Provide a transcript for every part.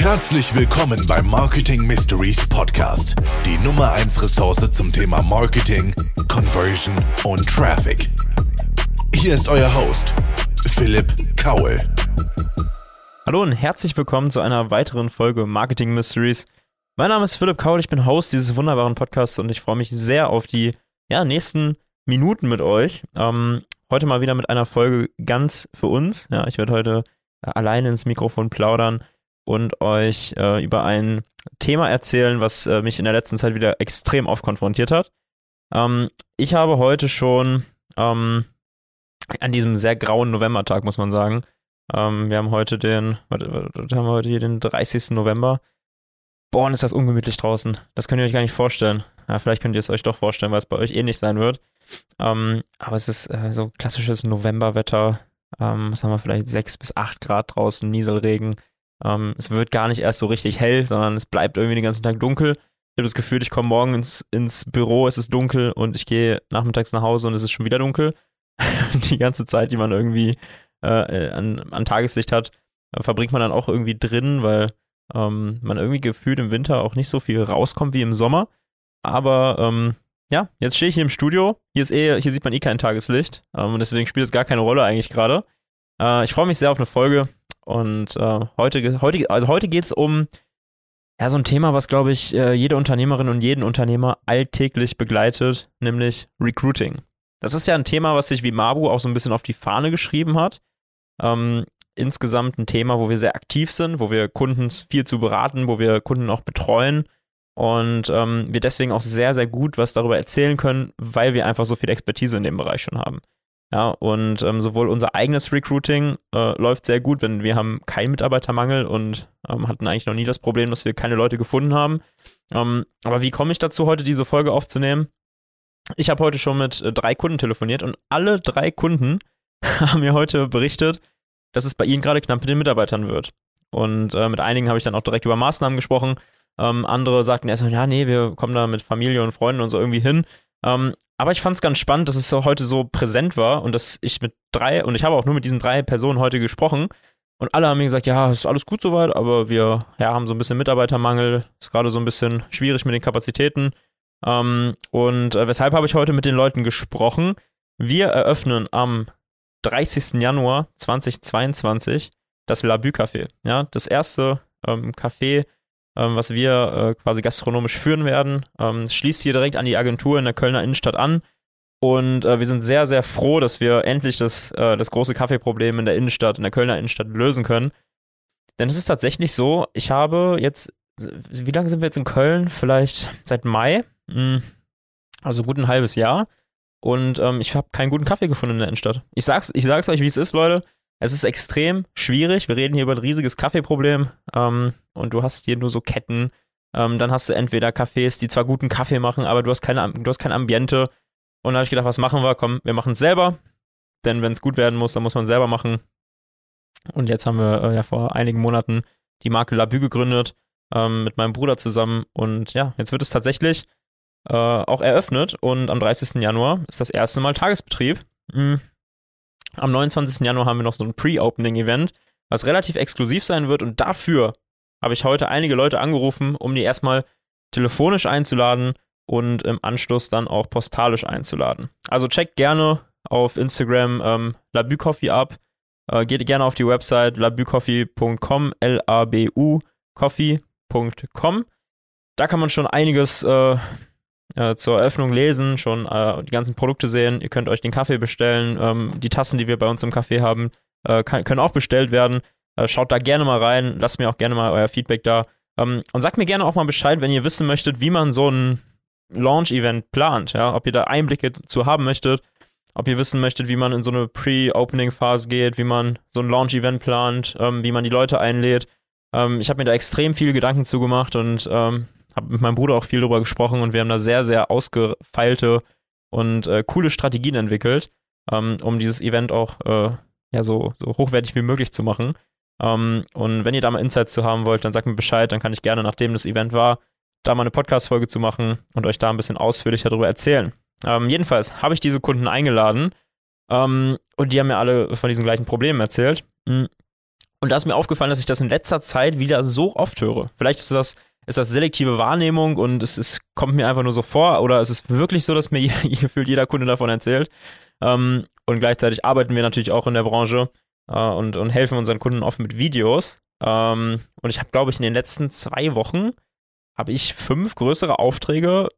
Herzlich willkommen beim Marketing Mysteries Podcast, die Nummer 1 Ressource zum Thema Marketing, Conversion und Traffic. Hier ist euer Host, Philipp Kaul. Hallo und herzlich willkommen zu einer weiteren Folge Marketing Mysteries. Mein Name ist Philipp Kaul, ich bin Host dieses wunderbaren Podcasts und ich freue mich sehr auf die ja, nächsten Minuten mit euch. Ähm, heute mal wieder mit einer Folge ganz für uns. Ja, ich werde heute alleine ins Mikrofon plaudern und euch äh, über ein Thema erzählen, was äh, mich in der letzten Zeit wieder extrem oft konfrontiert hat. Ähm, ich habe heute schon ähm, an diesem sehr grauen Novembertag, muss man sagen, ähm, wir haben heute den, warte, warte, haben wir heute hier den 30. November. Boah, ist das ungemütlich draußen. Das könnt ihr euch gar nicht vorstellen. Ja, vielleicht könnt ihr es euch doch vorstellen, weil es bei euch ähnlich eh sein wird. Ähm, aber es ist äh, so klassisches Novemberwetter. Ähm, was haben wir vielleicht? 6 bis 8 Grad draußen, Nieselregen. Ähm, es wird gar nicht erst so richtig hell, sondern es bleibt irgendwie den ganzen Tag dunkel. Ich habe das Gefühl, ich komme morgen ins, ins Büro, es ist dunkel und ich gehe nachmittags nach Hause und es ist schon wieder dunkel. die ganze Zeit, die man irgendwie äh, an, an Tageslicht hat, äh, verbringt man dann auch irgendwie drin, weil ähm, man irgendwie gefühlt im Winter auch nicht so viel rauskommt wie im Sommer. Aber ähm, ja, jetzt stehe ich hier im Studio. Hier ist eh, hier sieht man eh kein Tageslicht. Ähm, und deswegen spielt es gar keine Rolle eigentlich gerade. Äh, ich freue mich sehr auf eine Folge. Und äh, heute, heute, also heute geht es um ja, so ein Thema, was, glaube ich, äh, jede Unternehmerin und jeden Unternehmer alltäglich begleitet, nämlich Recruiting. Das ist ja ein Thema, was sich wie Mabu auch so ein bisschen auf die Fahne geschrieben hat. Ähm, insgesamt ein Thema, wo wir sehr aktiv sind, wo wir Kunden viel zu beraten, wo wir Kunden auch betreuen und ähm, wir deswegen auch sehr, sehr gut was darüber erzählen können, weil wir einfach so viel Expertise in dem Bereich schon haben. Ja, und ähm, sowohl unser eigenes Recruiting äh, läuft sehr gut, wenn wir haben keinen Mitarbeitermangel und ähm, hatten eigentlich noch nie das Problem, dass wir keine Leute gefunden haben. Ähm, aber wie komme ich dazu, heute diese Folge aufzunehmen? Ich habe heute schon mit äh, drei Kunden telefoniert und alle drei Kunden haben mir heute berichtet, dass es bei ihnen gerade knapp mit den Mitarbeitern wird. Und äh, mit einigen habe ich dann auch direkt über Maßnahmen gesprochen. Ähm, andere sagten erstmal, ja, nee, wir kommen da mit Familie und Freunden und so irgendwie hin. Ähm, aber ich fand es ganz spannend, dass es so heute so präsent war und dass ich mit drei, und ich habe auch nur mit diesen drei Personen heute gesprochen. Und alle haben mir gesagt, ja, ist alles gut soweit, aber wir ja, haben so ein bisschen Mitarbeitermangel, ist gerade so ein bisschen schwierig mit den Kapazitäten. Ähm, und äh, weshalb habe ich heute mit den Leuten gesprochen? Wir eröffnen am 30. Januar 2022 das Labü Café. Ja, das erste ähm, Café ähm, was wir äh, quasi gastronomisch führen werden. Ähm, es schließt hier direkt an die Agentur in der Kölner Innenstadt an. Und äh, wir sind sehr, sehr froh, dass wir endlich das, äh, das große Kaffeeproblem in der Innenstadt, in der Kölner Innenstadt lösen können. Denn es ist tatsächlich so, ich habe jetzt, wie lange sind wir jetzt in Köln? Vielleicht seit Mai, hm, also gut ein halbes Jahr. Und ähm, ich habe keinen guten Kaffee gefunden in der Innenstadt. Ich sag's, ich sag's euch, wie es ist, Leute. Es ist extrem schwierig. Wir reden hier über ein riesiges Kaffeeproblem ähm, und du hast hier nur so Ketten. Ähm, dann hast du entweder Cafés, die zwar guten Kaffee machen, aber du hast keine, du hast kein Ambiente. Und da habe ich gedacht, was machen wir? Komm, wir machen es selber. Denn wenn es gut werden muss, dann muss man es selber machen. Und jetzt haben wir äh, ja vor einigen Monaten die Marke Labü gegründet ähm, mit meinem Bruder zusammen. Und ja, jetzt wird es tatsächlich äh, auch eröffnet. Und am 30. Januar ist das erste Mal Tagesbetrieb. Mhm. Am 29. Januar haben wir noch so ein Pre-Opening-Event, was relativ exklusiv sein wird. Und dafür habe ich heute einige Leute angerufen, um die erstmal telefonisch einzuladen und im Anschluss dann auch postalisch einzuladen. Also checkt gerne auf Instagram ähm, Labücoffee ab. Äh, geht gerne auf die Website labücoffee.com, L-A-B-U coffee.com. Da kann man schon einiges äh, äh, zur Eröffnung lesen, schon äh, die ganzen Produkte sehen. Ihr könnt euch den Kaffee bestellen. Ähm, die Tassen, die wir bei uns im Café haben, äh, kann, können auch bestellt werden. Äh, schaut da gerne mal rein. Lasst mir auch gerne mal euer Feedback da. Ähm, und sagt mir gerne auch mal Bescheid, wenn ihr wissen möchtet, wie man so ein Launch-Event plant. Ja? Ob ihr da Einblicke zu haben möchtet. Ob ihr wissen möchtet, wie man in so eine Pre-Opening-Phase geht, wie man so ein Launch-Event plant, ähm, wie man die Leute einlädt. Ähm, ich habe mir da extrem viele Gedanken zugemacht und ähm, habe mit meinem Bruder auch viel darüber gesprochen und wir haben da sehr, sehr ausgefeilte und äh, coole Strategien entwickelt, ähm, um dieses Event auch äh, ja, so, so hochwertig wie möglich zu machen. Ähm, und wenn ihr da mal Insights zu haben wollt, dann sagt mir Bescheid, dann kann ich gerne, nachdem das Event war, da mal eine Podcast-Folge zu machen und euch da ein bisschen ausführlicher darüber erzählen. Ähm, jedenfalls habe ich diese Kunden eingeladen ähm, und die haben mir alle von diesen gleichen Problemen erzählt. Und da ist mir aufgefallen, dass ich das in letzter Zeit wieder so oft höre. Vielleicht ist das, ist das selektive Wahrnehmung und es, es kommt mir einfach nur so vor oder es ist wirklich so, dass mir gefühlt jeder Kunde davon erzählt. Ähm, und gleichzeitig arbeiten wir natürlich auch in der Branche äh, und, und helfen unseren Kunden oft mit Videos. Ähm, und ich habe, glaube ich, in den letzten zwei Wochen habe ich fünf größere Aufträge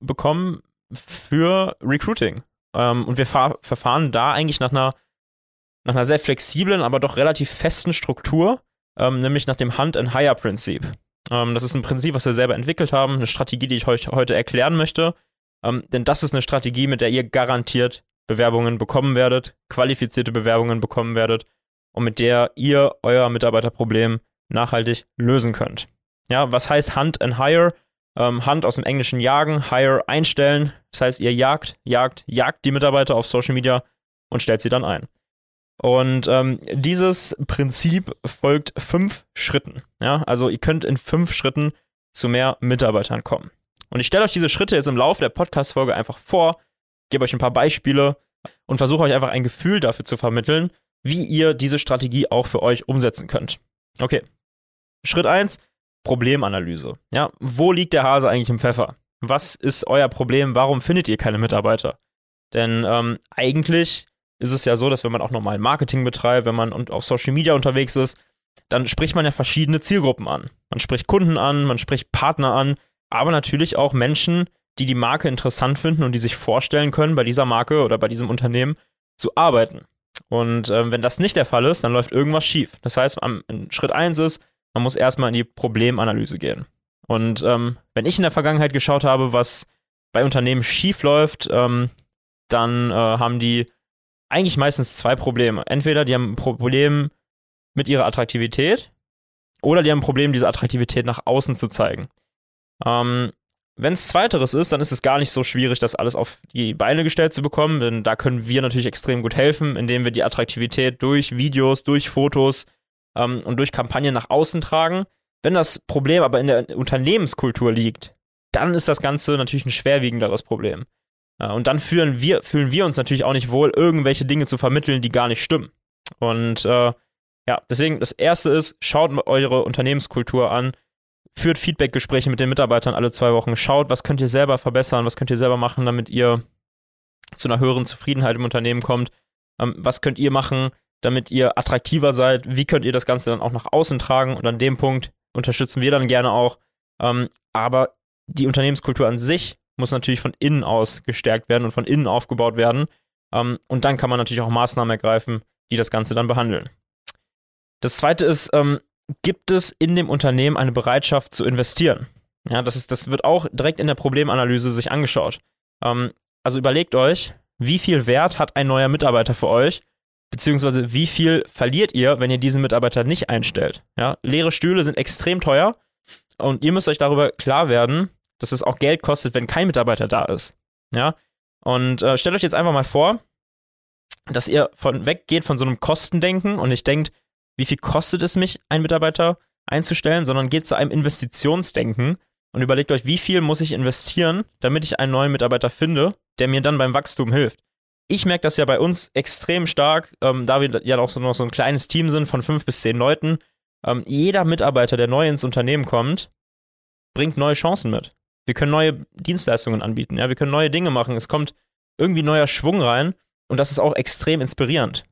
bekommen für Recruiting. Ähm, und wir verfahren da eigentlich nach einer, nach einer sehr flexiblen, aber doch relativ festen Struktur, ähm, nämlich nach dem Hunt-and-Hire-Prinzip. Ähm, das ist ein Prinzip, was wir selber entwickelt haben, eine Strategie, die ich euch heute erklären möchte. Ähm, denn das ist eine Strategie, mit der ihr garantiert Bewerbungen bekommen werdet, qualifizierte Bewerbungen bekommen werdet und mit der ihr euer Mitarbeiterproblem nachhaltig lösen könnt. Ja, was heißt Hunt and Hire? Ähm, Hunt aus dem Englischen jagen, Hire einstellen. Das heißt, ihr jagt, jagt, jagt die Mitarbeiter auf Social Media und stellt sie dann ein. Und ähm, dieses Prinzip folgt fünf Schritten. Ja, also ihr könnt in fünf Schritten zu mehr Mitarbeitern kommen. Und ich stelle euch diese Schritte jetzt im Laufe der Podcast-Folge einfach vor, gebe euch ein paar Beispiele und versuche euch einfach ein Gefühl dafür zu vermitteln, wie ihr diese Strategie auch für euch umsetzen könnt. Okay. Schritt 1, Problemanalyse. Ja, wo liegt der Hase eigentlich im Pfeffer? Was ist euer Problem? Warum findet ihr keine Mitarbeiter? Denn ähm, eigentlich ist es ja so, dass wenn man auch normal Marketing betreibt, wenn man auf Social Media unterwegs ist, dann spricht man ja verschiedene Zielgruppen an. Man spricht Kunden an, man spricht Partner an, aber natürlich auch Menschen, die die Marke interessant finden und die sich vorstellen können, bei dieser Marke oder bei diesem Unternehmen zu arbeiten. Und ähm, wenn das nicht der Fall ist, dann läuft irgendwas schief. Das heißt, am, Schritt 1 ist, man muss erstmal in die Problemanalyse gehen. Und ähm, wenn ich in der Vergangenheit geschaut habe, was bei Unternehmen schief läuft, ähm, dann äh, haben die eigentlich meistens zwei Probleme. Entweder die haben ein Problem mit ihrer Attraktivität oder die haben ein Problem, diese Attraktivität nach außen zu zeigen. Ähm, wenn es zweiteres ist, dann ist es gar nicht so schwierig, das alles auf die Beine gestellt zu bekommen, denn da können wir natürlich extrem gut helfen, indem wir die Attraktivität durch Videos, durch Fotos ähm, und durch Kampagnen nach außen tragen. Wenn das Problem aber in der Unternehmenskultur liegt, dann ist das Ganze natürlich ein schwerwiegenderes Problem. Äh, und dann fühlen wir, fühlen wir uns natürlich auch nicht wohl, irgendwelche Dinge zu vermitteln, die gar nicht stimmen. Und äh, ja, deswegen das erste ist, schaut eure Unternehmenskultur an, führt Feedbackgespräche mit den Mitarbeitern alle zwei Wochen, schaut, was könnt ihr selber verbessern, was könnt ihr selber machen, damit ihr zu einer höheren Zufriedenheit im Unternehmen kommt, ähm, was könnt ihr machen, damit ihr attraktiver seid, wie könnt ihr das Ganze dann auch nach außen tragen und an dem Punkt unterstützen wir dann gerne auch. Ähm, aber die Unternehmenskultur an sich muss natürlich von innen aus gestärkt werden und von innen aufgebaut werden. Ähm, und dann kann man natürlich auch Maßnahmen ergreifen, die das Ganze dann behandeln. Das zweite ist, ähm, gibt es in dem Unternehmen eine Bereitschaft zu investieren? Ja, das, ist, das wird auch direkt in der Problemanalyse sich angeschaut. Ähm, also überlegt euch, wie viel Wert hat ein neuer Mitarbeiter für euch, beziehungsweise wie viel verliert ihr, wenn ihr diesen Mitarbeiter nicht einstellt. Ja, leere Stühle sind extrem teuer und ihr müsst euch darüber klar werden, dass es auch Geld kostet, wenn kein Mitarbeiter da ist. Ja, und äh, stellt euch jetzt einfach mal vor, dass ihr von weggeht von so einem Kostendenken und nicht denkt, wie viel kostet es mich, einen Mitarbeiter einzustellen, sondern geht zu einem Investitionsdenken und überlegt euch, wie viel muss ich investieren, damit ich einen neuen Mitarbeiter finde, der mir dann beim Wachstum hilft. Ich merke das ja bei uns extrem stark, ähm, da wir ja auch so noch so ein kleines Team sind von fünf bis zehn Leuten. Ähm, jeder Mitarbeiter, der neu ins Unternehmen kommt, bringt neue Chancen mit. Wir können neue Dienstleistungen anbieten, ja, wir können neue Dinge machen. Es kommt irgendwie neuer Schwung rein und das ist auch extrem inspirierend.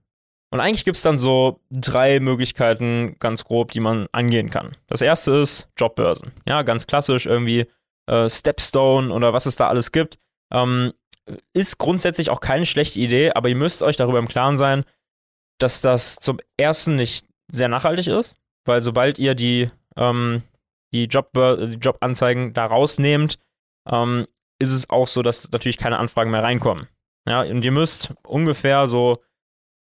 Und eigentlich gibt es dann so drei Möglichkeiten, ganz grob, die man angehen kann. Das erste ist Jobbörsen. Ja, ganz klassisch irgendwie äh, Stepstone oder was es da alles gibt. Ähm, ist grundsätzlich auch keine schlechte Idee, aber ihr müsst euch darüber im Klaren sein, dass das zum ersten nicht sehr nachhaltig ist, weil sobald ihr die, ähm, die, Job, die Jobanzeigen da rausnehmt, ähm, ist es auch so, dass natürlich keine Anfragen mehr reinkommen. Ja, und ihr müsst ungefähr so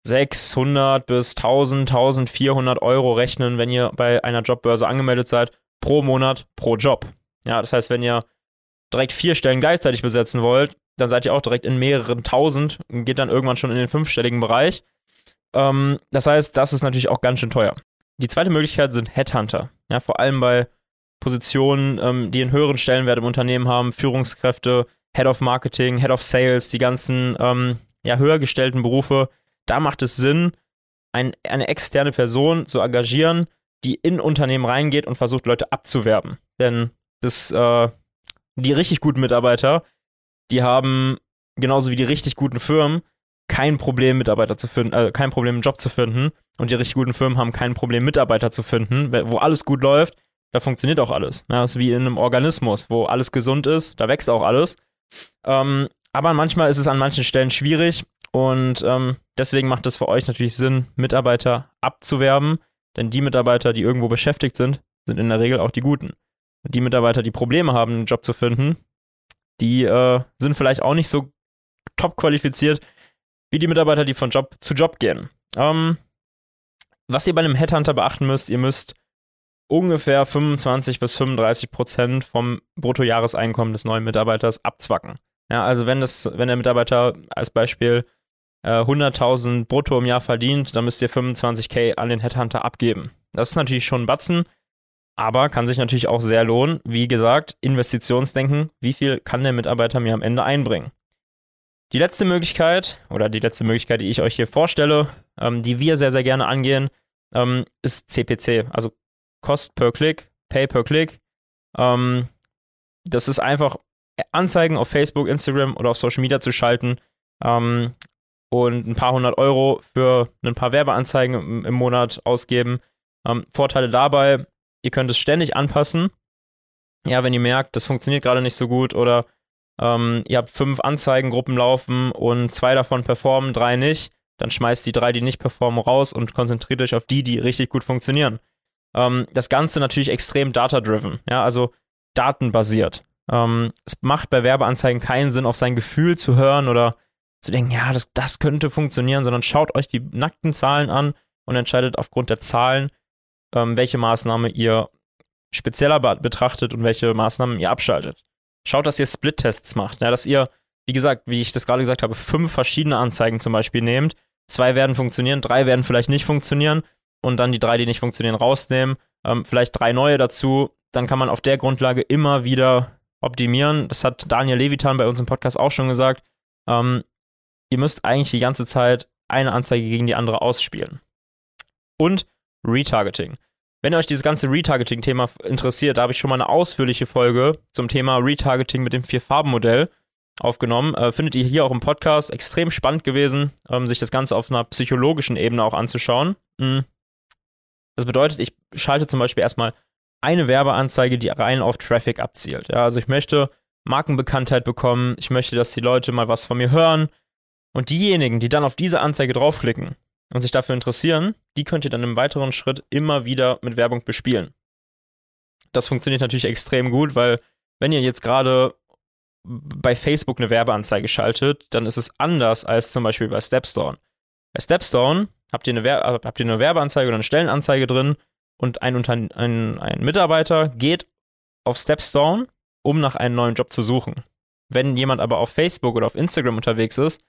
600 bis 1000, 1400 Euro rechnen, wenn ihr bei einer Jobbörse angemeldet seid, pro Monat, pro Job. Ja, das heißt, wenn ihr direkt vier Stellen gleichzeitig besetzen wollt, dann seid ihr auch direkt in mehreren tausend und geht dann irgendwann schon in den fünfstelligen Bereich. Ähm, das heißt, das ist natürlich auch ganz schön teuer. Die zweite Möglichkeit sind Headhunter. Ja, vor allem bei Positionen, ähm, die einen höheren Stellenwert im Unternehmen haben, Führungskräfte, Head of Marketing, Head of Sales, die ganzen ähm, ja, höher gestellten Berufe, da macht es Sinn, ein, eine externe Person zu engagieren, die in Unternehmen reingeht und versucht, Leute abzuwerben. Denn das, äh, die richtig guten Mitarbeiter, die haben genauso wie die richtig guten Firmen kein Problem, Mitarbeiter zu finden, äh, kein Problem, einen Job zu finden. Und die richtig guten Firmen haben kein Problem, Mitarbeiter zu finden. Wo alles gut läuft, da funktioniert auch alles. Ja, das ist wie in einem Organismus, wo alles gesund ist, da wächst auch alles. Ähm, aber manchmal ist es an manchen Stellen schwierig und ähm, deswegen macht es für euch natürlich Sinn, Mitarbeiter abzuwerben, denn die Mitarbeiter, die irgendwo beschäftigt sind, sind in der Regel auch die guten. Die Mitarbeiter, die Probleme haben, einen Job zu finden, die äh, sind vielleicht auch nicht so top qualifiziert wie die Mitarbeiter, die von Job zu Job gehen. Ähm, was ihr bei einem Headhunter beachten müsst, ihr müsst ungefähr 25 bis 35 Prozent vom Bruttojahreseinkommen des neuen Mitarbeiters abzwacken. Ja, also wenn das, wenn der Mitarbeiter als Beispiel äh, 100.000 brutto im Jahr verdient, dann müsst ihr 25k an den Headhunter abgeben. Das ist natürlich schon ein Batzen, aber kann sich natürlich auch sehr lohnen. Wie gesagt, Investitionsdenken, wie viel kann der Mitarbeiter mir am Ende einbringen? Die letzte Möglichkeit, oder die letzte Möglichkeit, die ich euch hier vorstelle, ähm, die wir sehr, sehr gerne angehen, ähm, ist CPC, also Cost per Click, Pay per Click. Ähm, das ist einfach Anzeigen auf Facebook, Instagram oder auf Social Media zu schalten ähm, und ein paar hundert Euro für ein paar Werbeanzeigen im, im Monat ausgeben. Ähm, Vorteile dabei, ihr könnt es ständig anpassen. Ja, wenn ihr merkt, das funktioniert gerade nicht so gut oder ähm, ihr habt fünf Anzeigengruppen laufen und zwei davon performen, drei nicht, dann schmeißt die drei, die nicht performen, raus und konzentriert euch auf die, die richtig gut funktionieren. Ähm, das Ganze natürlich extrem data-driven, ja, also datenbasiert. Ähm, es macht bei Werbeanzeigen keinen Sinn, auf sein Gefühl zu hören oder zu denken, ja, das, das könnte funktionieren, sondern schaut euch die nackten Zahlen an und entscheidet aufgrund der Zahlen, ähm, welche Maßnahme ihr spezieller betrachtet und welche Maßnahmen ihr abschaltet. Schaut, dass ihr Split-Tests macht, ja, dass ihr, wie gesagt, wie ich das gerade gesagt habe, fünf verschiedene Anzeigen zum Beispiel nehmt. Zwei werden funktionieren, drei werden vielleicht nicht funktionieren und dann die drei, die nicht funktionieren, rausnehmen. Ähm, vielleicht drei neue dazu. Dann kann man auf der Grundlage immer wieder optimieren. Das hat Daniel Levitan bei uns im Podcast auch schon gesagt. Ähm, ihr müsst eigentlich die ganze Zeit eine Anzeige gegen die andere ausspielen. Und Retargeting. Wenn euch dieses ganze Retargeting-Thema interessiert, da habe ich schon mal eine ausführliche Folge zum Thema Retargeting mit dem Vier-Farben-Modell aufgenommen. Äh, findet ihr hier auch im Podcast. Extrem spannend gewesen, ähm, sich das Ganze auf einer psychologischen Ebene auch anzuschauen. Mhm. Das bedeutet, ich schalte zum Beispiel erstmal eine Werbeanzeige, die rein auf Traffic abzielt. Ja, also ich möchte Markenbekanntheit bekommen, ich möchte, dass die Leute mal was von mir hören. Und diejenigen, die dann auf diese Anzeige draufklicken, und sich dafür interessieren, die könnt ihr dann im weiteren Schritt immer wieder mit Werbung bespielen. Das funktioniert natürlich extrem gut, weil wenn ihr jetzt gerade bei Facebook eine Werbeanzeige schaltet, dann ist es anders als zum Beispiel bei Stepstone. Bei Stepstone habt ihr eine, Wer habt ihr eine Werbeanzeige oder eine Stellenanzeige drin und ein, ein, ein Mitarbeiter geht auf Stepstone, um nach einem neuen Job zu suchen. Wenn jemand aber auf Facebook oder auf Instagram unterwegs ist,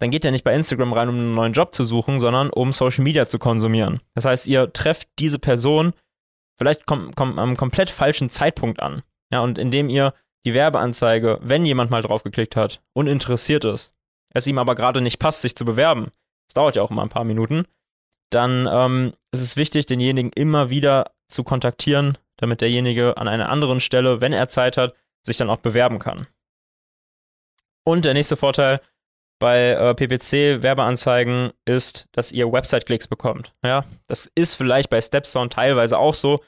dann geht er nicht bei Instagram rein, um einen neuen Job zu suchen, sondern um Social Media zu konsumieren. Das heißt, ihr trefft diese Person vielleicht kom kom am komplett falschen Zeitpunkt an. Ja, und indem ihr die Werbeanzeige, wenn jemand mal draufgeklickt hat und interessiert ist, es ihm aber gerade nicht passt, sich zu bewerben, das dauert ja auch immer ein paar Minuten, dann ähm, ist es wichtig, denjenigen immer wieder zu kontaktieren, damit derjenige an einer anderen Stelle, wenn er Zeit hat, sich dann auch bewerben kann. Und der nächste Vorteil, bei äh, PPC-Werbeanzeigen ist, dass ihr Website-Klicks bekommt. Ja, das ist vielleicht bei Stepstone teilweise auch so.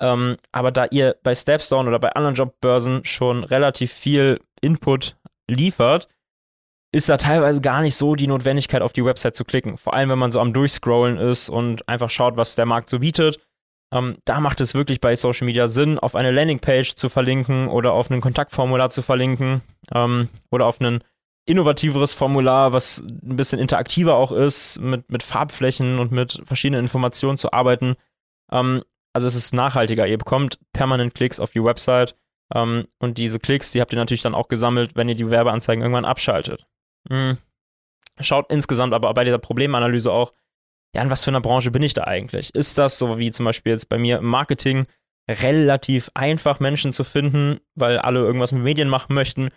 Ähm, aber da ihr bei Stepstone oder bei anderen Jobbörsen schon relativ viel Input liefert, ist da teilweise gar nicht so die Notwendigkeit, auf die Website zu klicken. Vor allem, wenn man so am Durchscrollen ist und einfach schaut, was der Markt so bietet. Ähm, da macht es wirklich bei Social Media Sinn, auf eine Landingpage zu verlinken oder auf ein Kontaktformular zu verlinken ähm, oder auf einen innovativeres Formular, was ein bisschen interaktiver auch ist, mit, mit Farbflächen und mit verschiedenen Informationen zu arbeiten. Ähm, also es ist nachhaltiger. Ihr bekommt permanent Klicks auf die Website ähm, und diese Klicks, die habt ihr natürlich dann auch gesammelt, wenn ihr die Werbeanzeigen irgendwann abschaltet. Mhm. Schaut insgesamt aber bei dieser Problemanalyse auch, ja, in was für einer Branche bin ich da eigentlich? Ist das so wie zum Beispiel jetzt bei mir im Marketing relativ einfach, Menschen zu finden, weil alle irgendwas mit Medien machen möchten?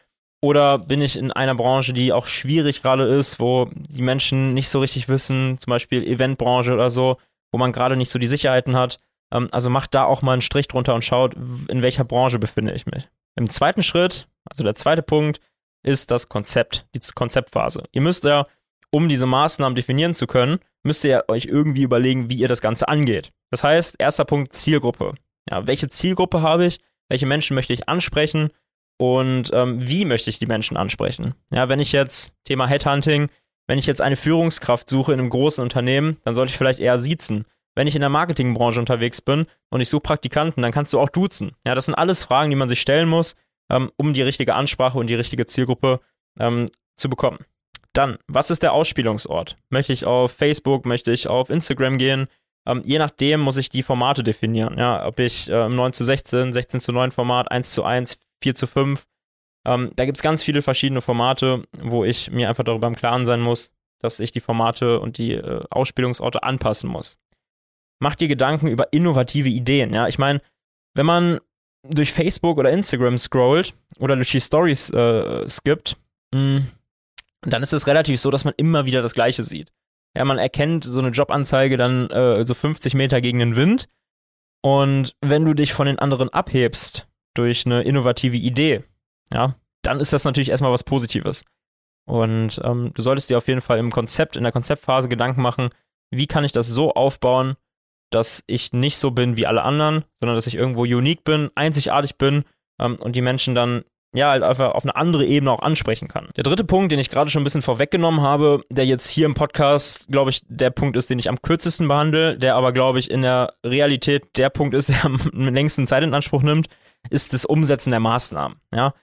Oder bin ich in einer Branche, die auch schwierig gerade ist, wo die Menschen nicht so richtig wissen, zum Beispiel Eventbranche oder so, wo man gerade nicht so die Sicherheiten hat. Ähm, also macht da auch mal einen Strich drunter und schaut, in welcher Branche befinde ich mich. Im zweiten Schritt, also der zweite Punkt, ist das Konzept, die Konzeptphase. Ihr müsst ja, um diese Maßnahmen definieren zu können, müsst ihr euch irgendwie überlegen, wie ihr das Ganze angeht. Das heißt, erster Punkt, Zielgruppe. Ja, welche Zielgruppe habe ich? Welche Menschen möchte ich ansprechen? Und ähm, wie möchte ich die Menschen ansprechen? Ja, wenn ich jetzt, Thema Headhunting, wenn ich jetzt eine Führungskraft suche in einem großen Unternehmen, dann sollte ich vielleicht eher siezen. Wenn ich in der Marketingbranche unterwegs bin und ich suche Praktikanten, dann kannst du auch duzen. Ja, das sind alles Fragen, die man sich stellen muss, ähm, um die richtige Ansprache und die richtige Zielgruppe ähm, zu bekommen. Dann, was ist der Ausspielungsort? Möchte ich auf Facebook, möchte ich auf Instagram gehen? Ähm, je nachdem muss ich die Formate definieren. Ja, ob ich äh, 9 zu 16, 16 zu 9 Format, 1 zu 1, 4 zu 5. Ähm, da gibt es ganz viele verschiedene Formate, wo ich mir einfach darüber im Klaren sein muss, dass ich die Formate und die äh, Ausspielungsorte anpassen muss. Mach dir Gedanken über innovative Ideen. Ja, ich meine, wenn man durch Facebook oder Instagram scrollt oder durch die Stories äh, skippt, mm, dann ist es relativ so, dass man immer wieder das Gleiche sieht. Ja, man erkennt so eine Jobanzeige dann äh, so 50 Meter gegen den Wind. Und wenn du dich von den anderen abhebst durch eine innovative Idee, ja, dann ist das natürlich erstmal was Positives. Und ähm, du solltest dir auf jeden Fall im Konzept, in der Konzeptphase Gedanken machen, wie kann ich das so aufbauen, dass ich nicht so bin wie alle anderen, sondern dass ich irgendwo unique bin, einzigartig bin ähm, und die Menschen dann ja, halt einfach auf eine andere Ebene auch ansprechen kann. Der dritte Punkt, den ich gerade schon ein bisschen vorweggenommen habe, der jetzt hier im Podcast, glaube ich, der Punkt ist, den ich am kürzesten behandle, der aber, glaube ich, in der Realität der Punkt ist, der am längsten Zeit in Anspruch nimmt, ist das Umsetzen der Maßnahmen. Ja,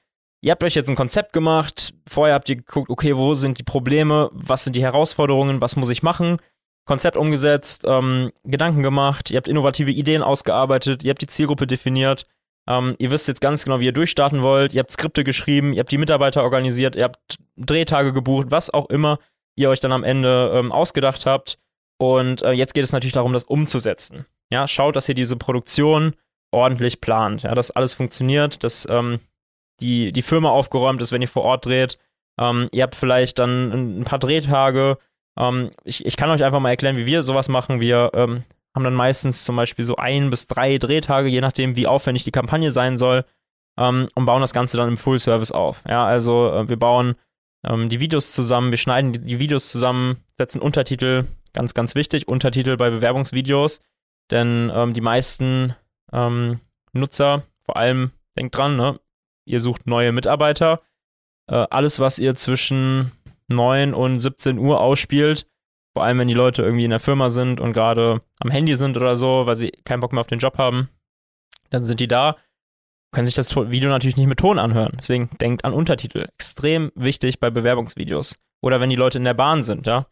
Ihr habt euch jetzt ein Konzept gemacht, vorher habt ihr geguckt, okay, wo sind die Probleme, was sind die Herausforderungen, was muss ich machen, Konzept umgesetzt, ähm, Gedanken gemacht, ihr habt innovative Ideen ausgearbeitet, ihr habt die Zielgruppe definiert, ähm, ihr wisst jetzt ganz genau, wie ihr durchstarten wollt. Ihr habt Skripte geschrieben, ihr habt die Mitarbeiter organisiert, ihr habt Drehtage gebucht, was auch immer ihr euch dann am Ende ähm, ausgedacht habt. Und äh, jetzt geht es natürlich darum, das umzusetzen. Ja, schaut, dass ihr diese Produktion ordentlich plant. Ja, dass alles funktioniert, dass ähm, die, die Firma aufgeräumt ist, wenn ihr vor Ort dreht. Ähm, ihr habt vielleicht dann ein paar Drehtage. Ähm, ich, ich kann euch einfach mal erklären, wie wir sowas machen. Wir ähm, haben dann meistens zum Beispiel so ein bis drei Drehtage, je nachdem, wie aufwendig die Kampagne sein soll, ähm, und bauen das Ganze dann im Full Service auf. Ja, also äh, wir bauen ähm, die Videos zusammen, wir schneiden die, die, Videos zusammen, setzen Untertitel, ganz, ganz wichtig, Untertitel bei Bewerbungsvideos, denn ähm, die meisten ähm, Nutzer, vor allem, denkt dran, ne, ihr sucht neue Mitarbeiter. Äh, alles, was ihr zwischen 9 und 17 Uhr ausspielt, vor allem, wenn die Leute irgendwie in der Firma sind und gerade am Handy sind oder so, weil sie keinen Bock mehr auf den Job haben, dann sind die da, können sich das Video natürlich nicht mit Ton anhören. Deswegen denkt an Untertitel. Extrem wichtig bei Bewerbungsvideos. Oder wenn die Leute in der Bahn sind, ja.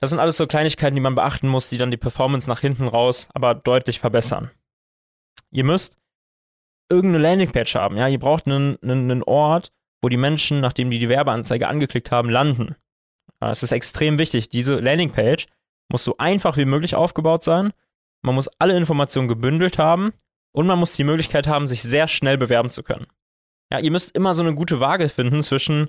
Das sind alles so Kleinigkeiten, die man beachten muss, die dann die Performance nach hinten raus aber deutlich verbessern. Ihr müsst irgendeine Landingpage haben, ja. Ihr braucht einen, einen, einen Ort, wo die Menschen, nachdem die die Werbeanzeige angeklickt haben, landen. Es ist extrem wichtig. Diese Landingpage muss so einfach wie möglich aufgebaut sein. Man muss alle Informationen gebündelt haben und man muss die Möglichkeit haben, sich sehr schnell bewerben zu können. Ja, ihr müsst immer so eine gute Waage finden zwischen,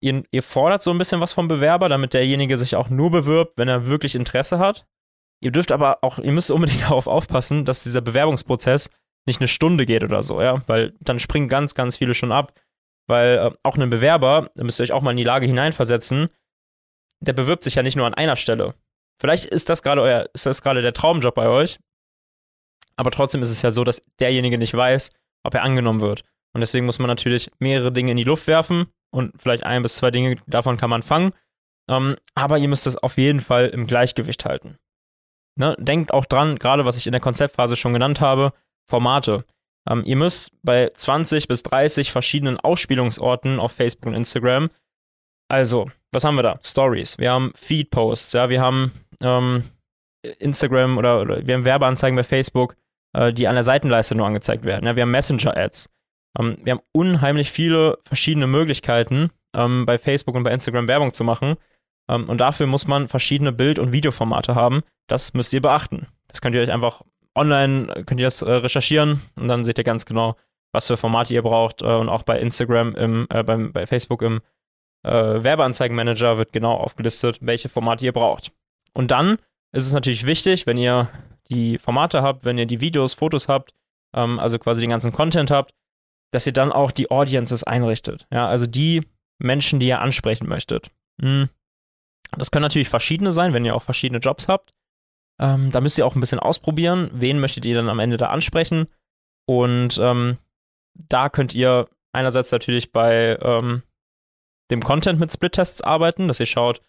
ihr, ihr fordert so ein bisschen was vom Bewerber, damit derjenige sich auch nur bewirbt, wenn er wirklich Interesse hat. Ihr dürft aber auch, ihr müsst unbedingt darauf aufpassen, dass dieser Bewerbungsprozess nicht eine Stunde geht oder so, ja, weil dann springen ganz, ganz viele schon ab. Weil äh, auch ein Bewerber, da müsst ihr euch auch mal in die Lage hineinversetzen, der bewirbt sich ja nicht nur an einer Stelle. Vielleicht ist das gerade euer, ist das gerade der Traumjob bei euch, aber trotzdem ist es ja so, dass derjenige nicht weiß, ob er angenommen wird. Und deswegen muss man natürlich mehrere Dinge in die Luft werfen und vielleicht ein bis zwei Dinge davon kann man fangen. Ähm, aber ihr müsst das auf jeden Fall im Gleichgewicht halten. Ne? Denkt auch dran, gerade was ich in der Konzeptphase schon genannt habe, Formate. Ähm, ihr müsst bei 20 bis 30 verschiedenen Ausspielungsorten auf Facebook und Instagram also, was haben wir da? Stories. Wir haben Feed-Posts, ja, wir haben ähm, Instagram oder, oder, wir haben Werbeanzeigen bei Facebook, äh, die an der Seitenleiste nur angezeigt werden. Ja, wir haben Messenger-Ads. Ähm, wir haben unheimlich viele verschiedene Möglichkeiten, ähm, bei Facebook und bei Instagram Werbung zu machen. Ähm, und dafür muss man verschiedene Bild- und Videoformate haben. Das müsst ihr beachten. Das könnt ihr euch einfach online, könnt ihr das äh, recherchieren und dann seht ihr ganz genau, was für Formate ihr braucht äh, und auch bei Instagram, im, äh, beim, bei Facebook im äh, Werbeanzeigenmanager wird genau aufgelistet, welche Formate ihr braucht. Und dann ist es natürlich wichtig, wenn ihr die Formate habt, wenn ihr die Videos, Fotos habt, ähm, also quasi den ganzen Content habt, dass ihr dann auch die Audiences einrichtet. Ja, also die Menschen, die ihr ansprechen möchtet. Hm. Das können natürlich verschiedene sein, wenn ihr auch verschiedene Jobs habt. Ähm, da müsst ihr auch ein bisschen ausprobieren, wen möchtet ihr dann am Ende da ansprechen. Und ähm, da könnt ihr einerseits natürlich bei ähm, dem Content mit Split-Tests arbeiten, dass ihr schaut,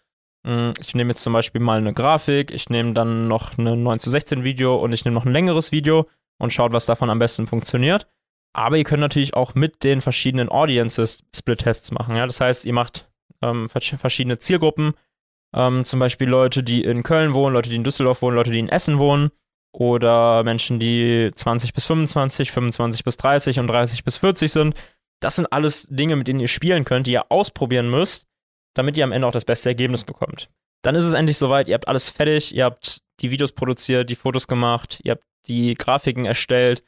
mh, hm, ich nehme jetzt zum Beispiel mal eine Grafik, ich nehme dann noch ein 9 zu 16 Video und ich nehme noch ein längeres Video und schaut, was davon am besten funktioniert. Aber ihr könnt natürlich auch mit den verschiedenen Audiences Split-Tests machen. Ja? Das heißt, ihr macht ähm, verschiedene Zielgruppen, ähm, zum Beispiel Leute, die in Köln wohnen, Leute, die in Düsseldorf wohnen, Leute, die in Essen wohnen oder Menschen, die 20 bis 25, 25 bis 30 und 30 bis 40 sind. Das sind alles Dinge, mit denen ihr spielen könnt, die ihr ausprobieren müsst, damit ihr am Ende auch das beste Ergebnis bekommt. Dann ist es endlich soweit, ihr habt alles fertig, ihr habt die Videos produziert, die Fotos gemacht, ihr habt die Grafiken erstellt,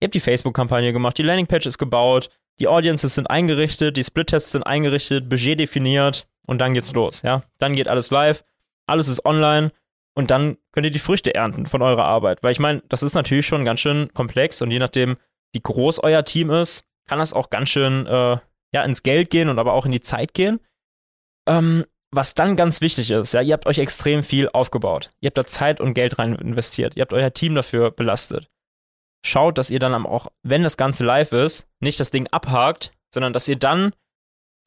ihr habt die Facebook-Kampagne gemacht, die Landingpage ist gebaut, die Audiences sind eingerichtet, die Split-Tests sind eingerichtet, Budget definiert und dann geht's los, ja. Dann geht alles live, alles ist online und dann könnt ihr die Früchte ernten von eurer Arbeit. Weil ich meine, das ist natürlich schon ganz schön komplex und je nachdem, wie groß euer Team ist, kann das auch ganz schön äh, ja, ins Geld gehen und aber auch in die Zeit gehen. Ähm, was dann ganz wichtig ist, ja, ihr habt euch extrem viel aufgebaut. Ihr habt da Zeit und Geld rein investiert. Ihr habt euer Team dafür belastet. Schaut, dass ihr dann auch, wenn das Ganze live ist, nicht das Ding abhakt, sondern dass ihr dann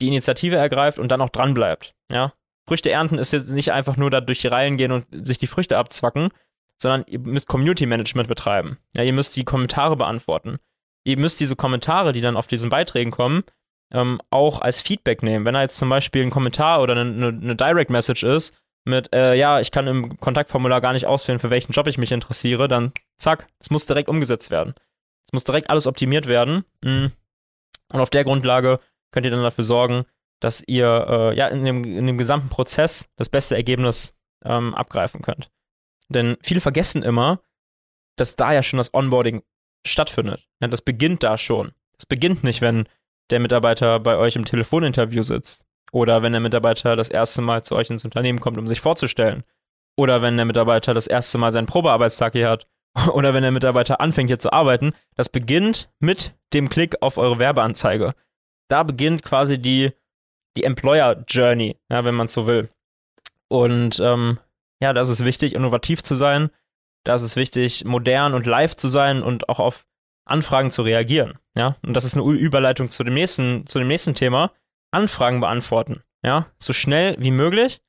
die Initiative ergreift und dann auch dran bleibt. Ja? Früchte ernten ist jetzt nicht einfach nur da durch die Reihen gehen und sich die Früchte abzwacken, sondern ihr müsst Community Management betreiben. Ja, ihr müsst die Kommentare beantworten. Ihr müsst diese Kommentare, die dann auf diesen Beiträgen kommen, ähm, auch als Feedback nehmen. Wenn da jetzt zum Beispiel ein Kommentar oder eine, eine Direct Message ist mit, äh, ja, ich kann im Kontaktformular gar nicht auswählen, für welchen Job ich mich interessiere, dann zack, es muss direkt umgesetzt werden. Es muss direkt alles optimiert werden. Mm. Und auf der Grundlage könnt ihr dann dafür sorgen, dass ihr äh, ja in dem, in dem gesamten Prozess das beste Ergebnis ähm, abgreifen könnt. Denn viele vergessen immer, dass da ja schon das Onboarding stattfindet. Ja, das beginnt da schon. Das beginnt nicht, wenn der Mitarbeiter bei euch im Telefoninterview sitzt oder wenn der Mitarbeiter das erste Mal zu euch ins Unternehmen kommt, um sich vorzustellen oder wenn der Mitarbeiter das erste Mal seinen Probearbeitstag hier hat oder wenn der Mitarbeiter anfängt hier zu arbeiten. Das beginnt mit dem Klick auf eure Werbeanzeige da beginnt quasi die, die Employer Journey, ja, wenn man so will. Und ähm, ja, da ist es wichtig, innovativ zu sein. Da ist es wichtig, modern und live zu sein und auch auf Anfragen zu reagieren. Ja, und das ist eine Überleitung zu dem nächsten, zu dem nächsten Thema. Anfragen beantworten. Ja, so schnell wie möglich,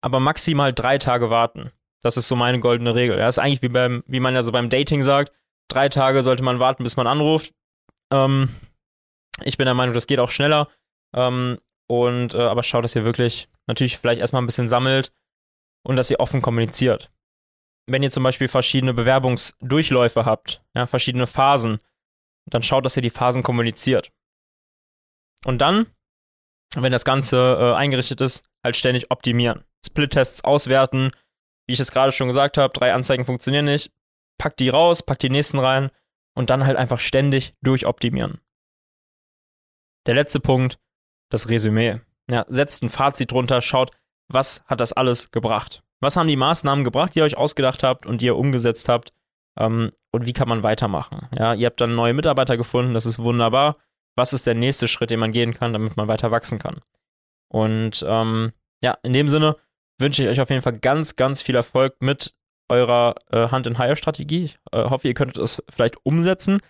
aber maximal drei Tage warten. Das ist so meine goldene Regel. Ja, das ist eigentlich wie beim, wie man ja so beim Dating sagt. Drei Tage sollte man warten, bis man anruft. Ähm, ich bin der Meinung, das geht auch schneller. Ähm, und äh, aber schaut, dass ihr wirklich natürlich vielleicht erstmal ein bisschen sammelt und dass ihr offen kommuniziert. Wenn ihr zum Beispiel verschiedene Bewerbungsdurchläufe habt, ja, verschiedene Phasen, dann schaut, dass ihr die Phasen kommuniziert. Und dann, wenn das Ganze äh, eingerichtet ist, halt ständig optimieren. Split-Tests auswerten, wie ich es gerade schon gesagt habe, drei Anzeigen funktionieren nicht. Packt die raus, packt die nächsten rein und dann halt einfach ständig durchoptimieren. Der letzte Punkt, das Resümee. Ja, setzt ein Fazit drunter, schaut, was hat das alles gebracht? Was haben die Maßnahmen gebracht, die ihr euch ausgedacht habt und die ihr umgesetzt habt? Ähm, und wie kann man weitermachen? Ja, ihr habt dann neue Mitarbeiter gefunden, das ist wunderbar. Was ist der nächste Schritt, den man gehen kann, damit man weiter wachsen kann? Und ähm, ja, in dem Sinne wünsche ich euch auf jeden Fall ganz, ganz viel Erfolg mit eurer äh, Hand-in-Hire-Strategie. Ich äh, hoffe, ihr könntet es vielleicht umsetzen.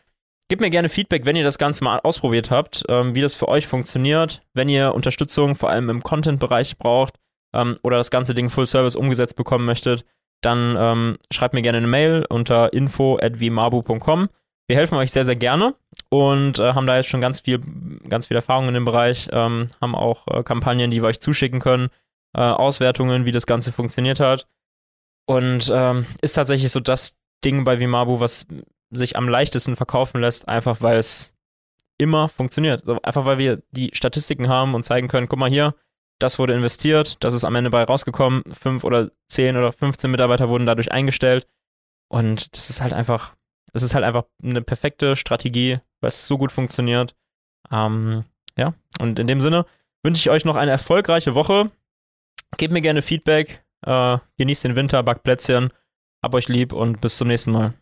Gebt mir gerne Feedback, wenn ihr das Ganze mal ausprobiert habt, ähm, wie das für euch funktioniert, wenn ihr Unterstützung vor allem im Content-Bereich braucht ähm, oder das ganze Ding Full Service umgesetzt bekommen möchtet, dann ähm, schreibt mir gerne eine Mail unter info@vimabu.com. Wir helfen euch sehr, sehr gerne und äh, haben da jetzt schon ganz viel, ganz viel Erfahrung in dem Bereich, ähm, haben auch äh, Kampagnen, die wir euch zuschicken können, äh, Auswertungen, wie das Ganze funktioniert hat. Und ähm, ist tatsächlich so das Ding bei Vimabu, was sich am leichtesten verkaufen lässt, einfach weil es immer funktioniert. Also einfach weil wir die Statistiken haben und zeigen können, guck mal hier, das wurde investiert, das ist am Ende bei rausgekommen, fünf oder zehn oder 15 Mitarbeiter wurden dadurch eingestellt und das ist halt einfach es ist halt einfach eine perfekte Strategie, weil es so gut funktioniert. Ähm, ja, und in dem Sinne wünsche ich euch noch eine erfolgreiche Woche. Gebt mir gerne Feedback. Äh, genießt den Winter, backt Plätzchen. Hab euch lieb und bis zum nächsten Mal.